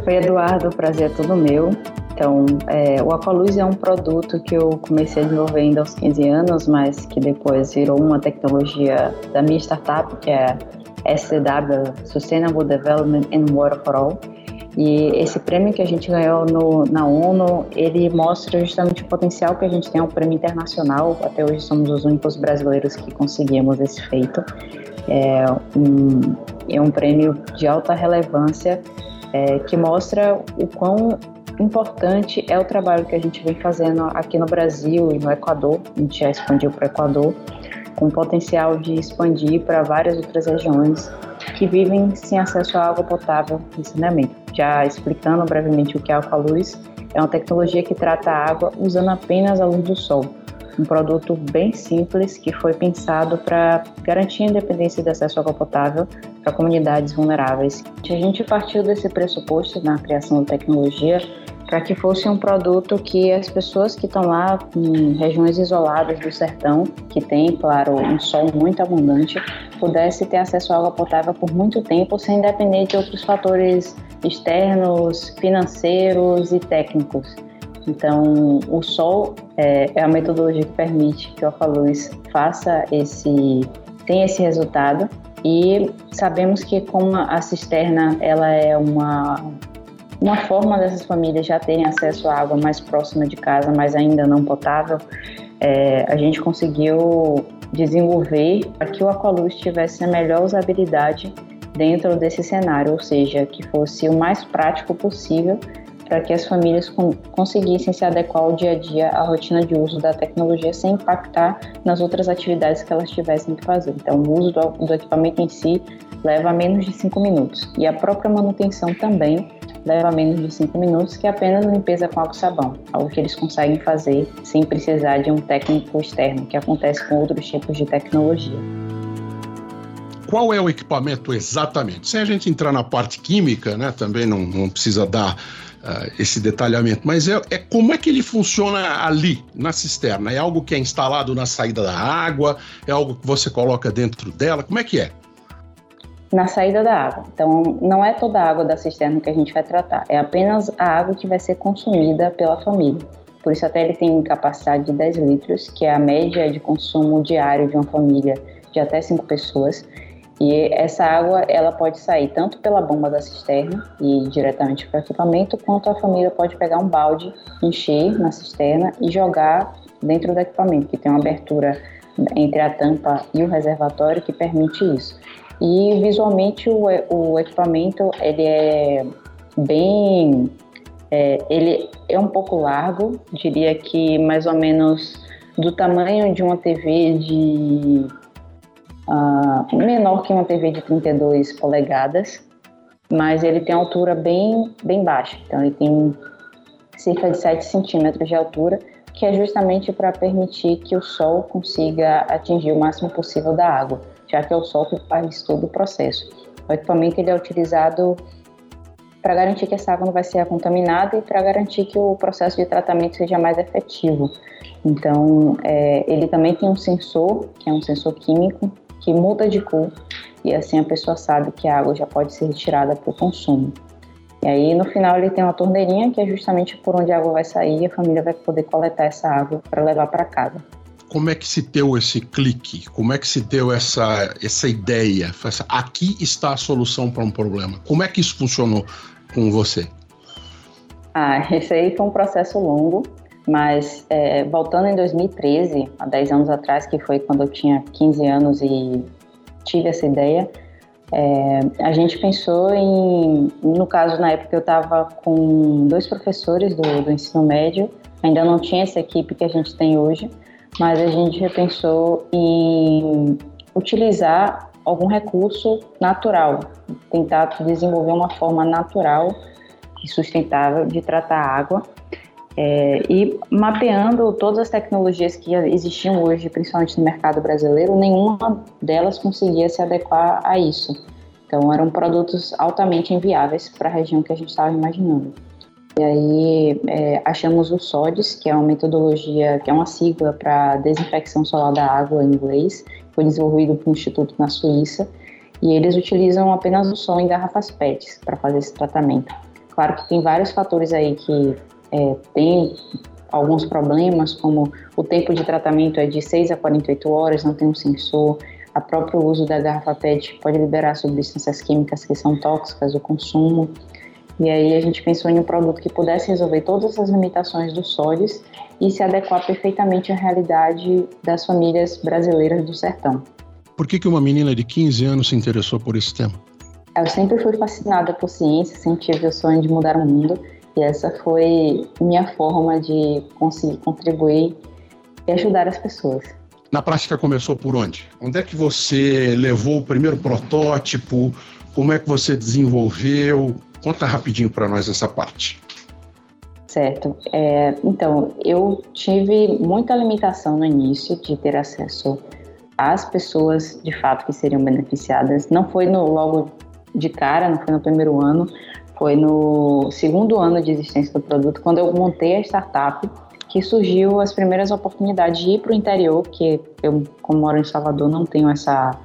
Oi, Eduardo, o prazer é todo meu. Então, é, o Aqualuz é um produto que eu comecei a desenvolver ainda aos 15 anos, mas que depois virou uma tecnologia da minha startup, que é SDW, Sustainable Development and Water for All. E esse prêmio que a gente ganhou no, na ONU, ele mostra justamente o potencial que a gente tem, é um prêmio internacional. Até hoje somos os únicos brasileiros que conseguimos esse feito. É um, é um prêmio de alta relevância é, que mostra o quão importante é o trabalho que a gente vem fazendo aqui no Brasil e no Equador. A gente já expandiu para o Equador, com potencial de expandir para várias outras regiões que vivem sem acesso à água potável e saneamento. Já explicando brevemente o que é a Aqualuz, é uma tecnologia que trata a água usando apenas a luz do sol. Um produto bem simples que foi pensado para garantir a independência de acesso à água potável para comunidades vulneráveis. A gente partiu desse pressuposto na criação da tecnologia para que fosse um produto que as pessoas que estão lá em regiões isoladas do sertão, que tem, claro, um sol muito abundante, pudesse ter acesso à água potável por muito tempo sem depender de outros fatores externos, financeiros e técnicos. Então, o sol é, é a metodologia que permite que o Aqualuz faça esse, tenha esse resultado. E sabemos que como a cisterna ela é uma uma forma dessas famílias já terem acesso à água mais próxima de casa, mas ainda não potável, é, a gente conseguiu desenvolver para que o Aqualuz tivesse a melhor usabilidade dentro desse cenário, ou seja, que fosse o mais prático possível para que as famílias con conseguissem se adequar ao dia a dia à rotina de uso da tecnologia sem impactar nas outras atividades que elas tivessem que fazer. Então, o uso do, equipamento em si leva menos de 5 minutos e a própria manutenção também leva menos de 5 minutos, que é apenas limpeza com água e sabão, algo que eles conseguem fazer sem precisar de um técnico externo, que acontece com outros tipos de tecnologia. Qual é o equipamento exatamente? Sem a gente entrar na parte química, né? Também não, não precisa dar uh, esse detalhamento, mas é, é como é que ele funciona ali, na cisterna? É algo que é instalado na saída da água? É algo que você coloca dentro dela? Como é que é? na saída da água. Então, não é toda a água da cisterna que a gente vai tratar, é apenas a água que vai ser consumida pela família. Por isso até ele tem capacidade de 10 litros, que é a média de consumo diário de uma família de até 5 pessoas. E essa água ela pode sair tanto pela bomba da cisterna e diretamente para o equipamento, quanto a família pode pegar um balde, encher na cisterna e jogar dentro do equipamento, que tem uma abertura entre a tampa e o reservatório que permite isso. E visualmente o, o equipamento ele é bem, é, ele é um pouco largo, diria que mais ou menos do tamanho de uma TV de uh, menor que uma TV de 32 polegadas, mas ele tem altura bem bem baixa, então ele tem cerca de 7 centímetros de altura que é justamente para permitir que o sol consiga atingir o máximo possível da água, já que é o sol que faz todo o processo. O equipamento ele é utilizado para garantir que essa água não vai ser contaminada e para garantir que o processo de tratamento seja mais efetivo. Então, é, ele também tem um sensor, que é um sensor químico, que muda de cor e assim a pessoa sabe que a água já pode ser retirada para o consumo. E aí no final ele tem uma torneirinha que é justamente por onde a água vai sair e a família vai poder coletar essa água para levar para casa. Como é que se deu esse clique? Como é que se deu essa, essa ideia? Essa, aqui está a solução para um problema. Como é que isso funcionou com você? Ah, <laughs> esse aí foi um processo longo, mas é, voltando em 2013, há 10 anos atrás, que foi quando eu tinha 15 anos e tive essa ideia, é, a gente pensou em, no caso, na época eu estava com dois professores do, do, ensino médio, ainda não tinha essa equipe que a gente tem hoje, mas a gente pensou em utilizar algum recurso natural, tentar desenvolver uma forma natural e sustentável de tratar a água é, e mapeando todas as tecnologias que existiam hoje, principalmente no mercado brasileiro, nenhuma delas conseguia se adequar a isso. Então, eram produtos altamente inviáveis para a região que a gente estava imaginando. E aí é, achamos o SODES, que é uma metodologia, que é uma sigla para desinfecção solar da água em inglês, foi desenvolvido por um instituto na Suíça, e eles utilizam apenas o sol em garrafas PETs para fazer esse tratamento. Claro que tem vários fatores aí que é, tem alguns problemas, como o tempo de tratamento é de 6 a 48 horas, não tem um sensor, a próprio uso da garrafa PET pode liberar substâncias químicas que são tóxicas, o consumo. E aí a gente pensou em um produto que pudesse resolver todas essas limitações dos sólidos e se adequar perfeitamente à realidade das famílias brasileiras do sertão. Por que, que uma menina de 15 anos se interessou por esse tema? Eu sempre fui fascinada por ciência, tive o sonho de mudar o mundo e essa foi minha forma de conseguir contribuir e ajudar as pessoas. Na prática começou por onde? Onde é que você levou o primeiro protótipo? Como é que você desenvolveu? Conta rapidinho para nós essa parte. Certo. É, então, eu tive muita limitação no início de ter acesso às pessoas de fato que seriam beneficiadas. Não foi no, logo de cara, não foi no primeiro ano, foi no segundo ano de existência do produto, quando eu montei a startup, que surgiu as primeiras oportunidades de ir para o interior, que eu, como moro em Salvador, não tenho essa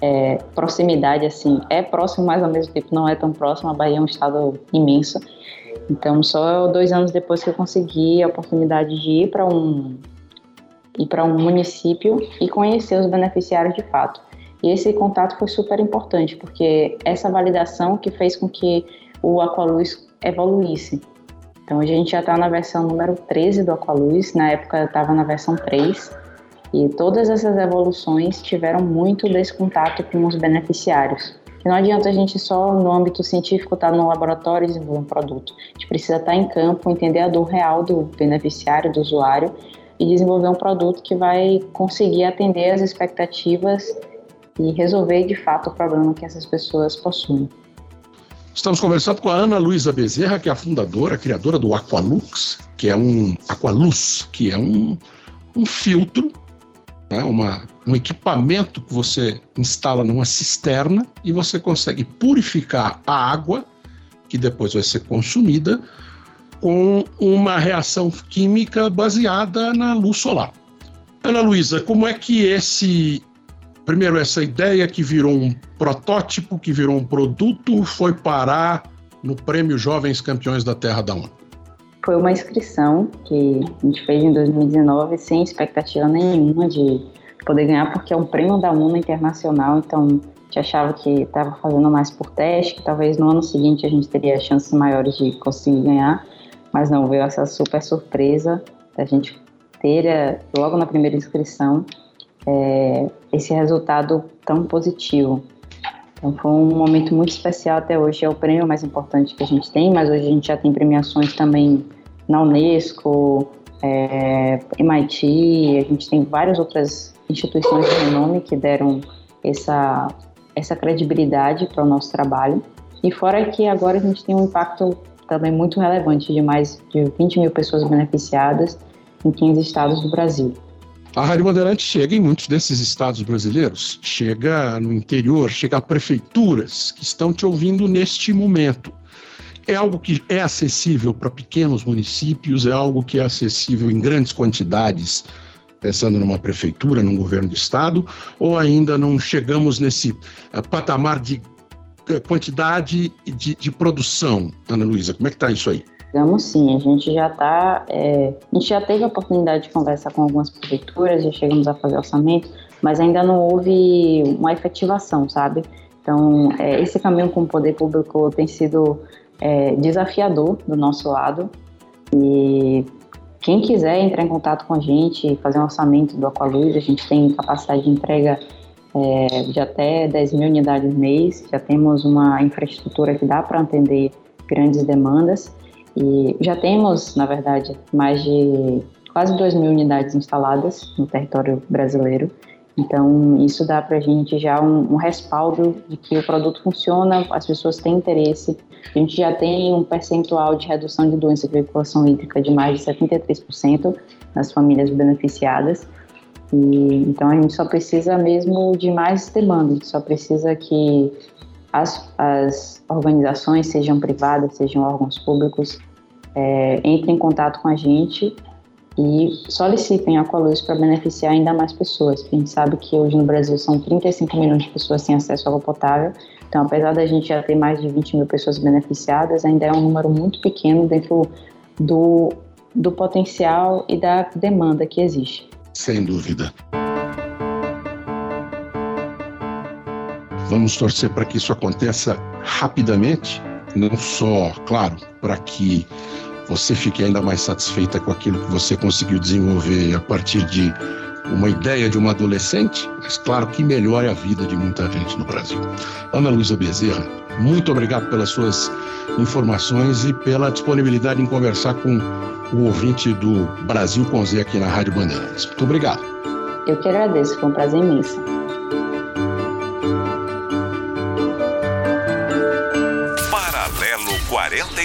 é, proximidade assim. É próximo, mas ao mesmo tempo não é tão próximo. A Bahia é um estado imenso. Então, só dois anos depois que eu consegui a oportunidade de ir para um ir para um município e conhecer os beneficiários de fato. E esse contato foi super importante, porque essa validação que fez com que o Aqualuz evoluísse. Então a gente já está na versão número 13 do Aqualuz, na época estava na versão 3, e todas essas evoluções tiveram muito desse contato com os beneficiários. E não adianta a gente só no âmbito científico estar tá no laboratório e desenvolver um produto. A gente precisa estar tá em campo, entender a dor real do beneficiário, do usuário e desenvolver um produto que vai conseguir atender as expectativas e resolver de fato o problema que essas pessoas possuem. Estamos conversando com a Ana Luísa Bezerra, que é a fundadora, a criadora do Aqualux, que é um Aqualuz, que é um, um filtro, né, uma, um equipamento que você instala numa cisterna e você consegue purificar a água, que depois vai ser consumida, com uma reação química baseada na luz solar. Ana Luísa, como é que esse Primeiro, essa ideia que virou um protótipo, que virou um produto, foi parar no Prêmio Jovens Campeões da Terra da ONU. foi uma inscrição que a gente fez em 2019 sem expectativa nenhuma de poder ganhar, porque é um prêmio da UNA Internacional, então a gente achava que estava fazendo mais por teste, que talvez no ano seguinte a gente teria chances maiores de conseguir ganhar, mas não, veio essa super surpresa da gente ter, eh, logo na primeira inscrição, é, esse resultado tão positivo. Então foi um momento muito especial até hoje, é o prêmio mais importante que a gente tem, mas hoje a gente já tem premiações também na Unesco, é, MIT, a gente tem várias outras instituições de renome que deram essa, essa credibilidade para o nosso trabalho. E fora que agora a gente tem um impacto também muito relevante de mais de 20 mil pessoas beneficiadas em 15 estados do Brasil. A Rádio Bandeirante chega em muitos desses estados brasileiros, chega no interior, chega a prefeituras que estão te ouvindo neste momento. É algo que é acessível para pequenos municípios, é algo que é acessível em grandes quantidades, pensando numa prefeitura, num governo de estado, ou ainda não chegamos nesse uh, patamar de uh, quantidade de, de produção, Ana Luísa? Como é que está isso aí? Digamos sim, a gente já está. É, a gente já teve a oportunidade de conversar com algumas prefeituras, já chegamos a fazer orçamento, mas ainda não houve uma efetivação, sabe? Então, é, esse caminho com o poder público tem sido é, desafiador do nosso lado e quem quiser entrar em contato com a gente, fazer um orçamento do Aqualuz, a gente tem capacidade de entrega é, de até 10 mil unidades mês, já temos uma infraestrutura que dá para atender grandes demandas. E já temos, na verdade, mais de quase 2 mil unidades instaladas no território brasileiro. Então, isso dá para a gente já um, um, respaldo de que o produto funciona, as pessoas têm interesse. A gente já tem um percentual de redução de doença de veiculação hídrica de mais de 73% nas famílias beneficiadas. E, então, a gente só precisa mesmo de mais demanda, só precisa que as, as organizações, sejam privadas, sejam órgãos públicos, é, entrem em contato com a gente e solicitem a Aqualuz para beneficiar ainda mais pessoas. A gente sabe que hoje no Brasil são 35 milhões de pessoas sem acesso à água potável, então apesar da gente já ter mais de 20 mil pessoas beneficiadas, ainda é um número muito pequeno dentro do, do potencial e da demanda que existe. Sem dúvida. Vamos torcer para que isso aconteça rapidamente, não só, claro, para que você fique ainda mais satisfeita com aquilo que você conseguiu desenvolver a partir de uma ideia de uma adolescente, mas claro que melhore a vida de muita gente no Brasil. Ana Luísa Bezerra, muito obrigado pelas suas informações e pela disponibilidade em conversar com o ouvinte do Brasil com Z aqui na Rádio Bandeirantes. Muito obrigado. Eu que agradeço, foi um prazer imenso.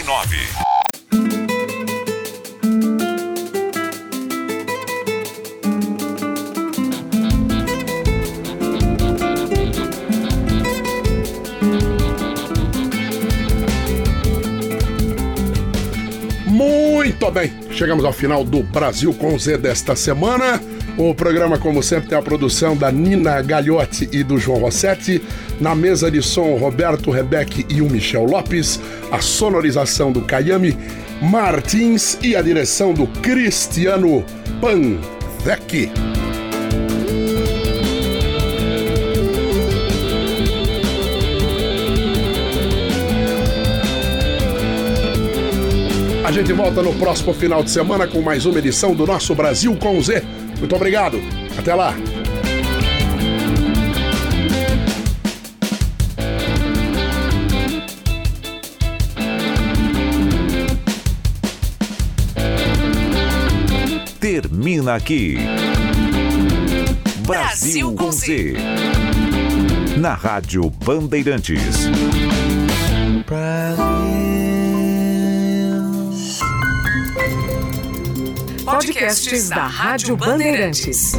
49. Muito bem, chegamos ao final do Brasil com Z desta semana. O programa, como sempre, tem a produção da Nina Gagliotti e do João Rossetti. Na mesa de som, Roberto Rebeck e o Michel Lopes. A sonorização do Caiame Martins e a direção do Cristiano Panvec. A gente volta no próximo final de semana com mais uma edição do nosso Brasil com Z. Muito obrigado. Até lá. Termina aqui. Brasil com Z. Na Rádio Bandeirantes. Podcasts da Rádio Bandeirantes.